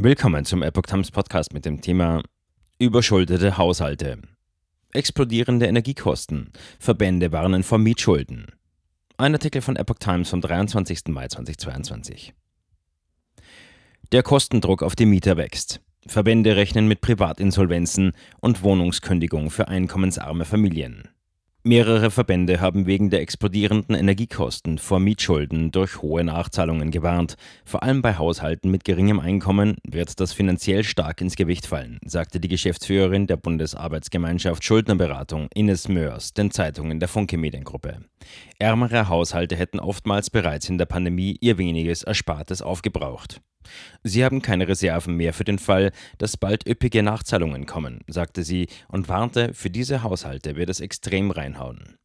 Willkommen zum Epoch Times Podcast mit dem Thema Überschuldete Haushalte. Explodierende Energiekosten. Verbände warnen vor Mietschulden. Ein Artikel von Epoch Times vom 23. Mai 2022. Der Kostendruck auf die Mieter wächst. Verbände rechnen mit Privatinsolvenzen und Wohnungskündigung für einkommensarme Familien. Mehrere Verbände haben wegen der explodierenden Energiekosten vor Mietschulden durch hohe Nachzahlungen gewarnt. Vor allem bei Haushalten mit geringem Einkommen wird das finanziell stark ins Gewicht fallen, sagte die Geschäftsführerin der Bundesarbeitsgemeinschaft Schuldnerberatung Ines Mörs den Zeitungen der Funke Mediengruppe. Ärmere Haushalte hätten oftmals bereits in der Pandemie ihr weniges Erspartes aufgebraucht. Sie haben keine Reserven mehr für den Fall, dass bald üppige Nachzahlungen kommen, sagte sie und warnte, für diese Haushalte wird es extrem reinhauen.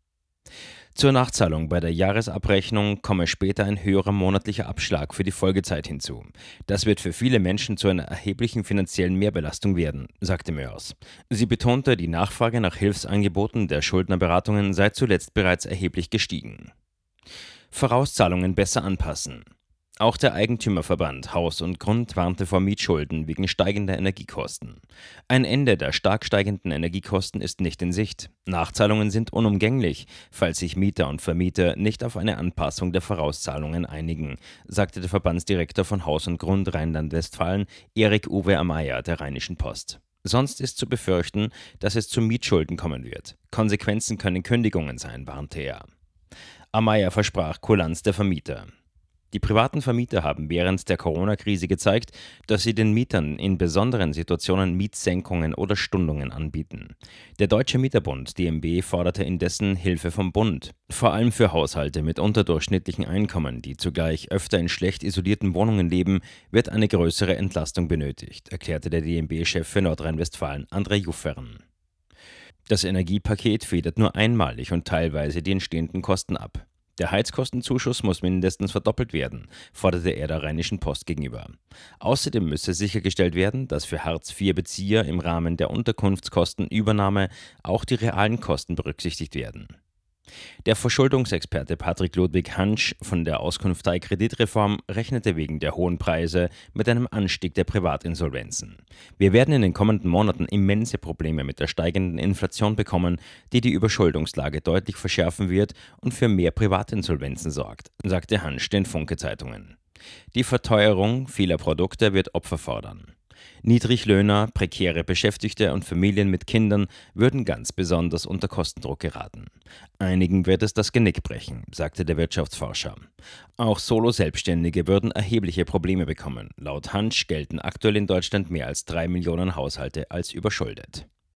Zur Nachzahlung bei der Jahresabrechnung komme später ein höherer monatlicher Abschlag für die Folgezeit hinzu. Das wird für viele Menschen zu einer erheblichen finanziellen Mehrbelastung werden, sagte Mörs. Sie betonte, die Nachfrage nach Hilfsangeboten der Schuldnerberatungen sei zuletzt bereits erheblich gestiegen. Vorauszahlungen besser anpassen. Auch der Eigentümerverband Haus und Grund warnte vor Mietschulden wegen steigender Energiekosten. Ein Ende der stark steigenden Energiekosten ist nicht in Sicht. Nachzahlungen sind unumgänglich, falls sich Mieter und Vermieter nicht auf eine Anpassung der Vorauszahlungen einigen, sagte der Verbandsdirektor von Haus und Grund Rheinland-Westfalen, Erik Uwe Amaya der Rheinischen Post. Sonst ist zu befürchten, dass es zu Mietschulden kommen wird. Konsequenzen können Kündigungen sein, warnte er. Amaya versprach Kulanz der Vermieter. Die privaten Vermieter haben während der Corona-Krise gezeigt, dass sie den Mietern in besonderen Situationen Mietsenkungen oder Stundungen anbieten. Der Deutsche Mieterbund DMB forderte indessen Hilfe vom Bund, vor allem für Haushalte mit unterdurchschnittlichen Einkommen, die zugleich öfter in schlecht isolierten Wohnungen leben, wird eine größere Entlastung benötigt, erklärte der DMB-Chef für Nordrhein-Westfalen André Juffern. Das Energiepaket federt nur einmalig und teilweise die entstehenden Kosten ab. Der Heizkostenzuschuss muss mindestens verdoppelt werden, forderte er der Rheinischen Post gegenüber. Außerdem müsse sichergestellt werden, dass für Hartz-IV-Bezieher im Rahmen der Unterkunftskostenübernahme auch die realen Kosten berücksichtigt werden. Der Verschuldungsexperte Patrick Ludwig Hansch von der Auskunftei Kreditreform rechnete wegen der hohen Preise mit einem Anstieg der Privatinsolvenzen. Wir werden in den kommenden Monaten immense Probleme mit der steigenden Inflation bekommen, die die Überschuldungslage deutlich verschärfen wird und für mehr Privatinsolvenzen sorgt, sagte Hansch den Funke-Zeitungen. Die Verteuerung vieler Produkte wird Opfer fordern. Niedriglöhner, prekäre Beschäftigte und Familien mit Kindern würden ganz besonders unter Kostendruck geraten. Einigen wird es das Genick brechen, sagte der Wirtschaftsforscher. Auch Solo-Selbstständige würden erhebliche Probleme bekommen. Laut Hansch gelten aktuell in Deutschland mehr als drei Millionen Haushalte als überschuldet.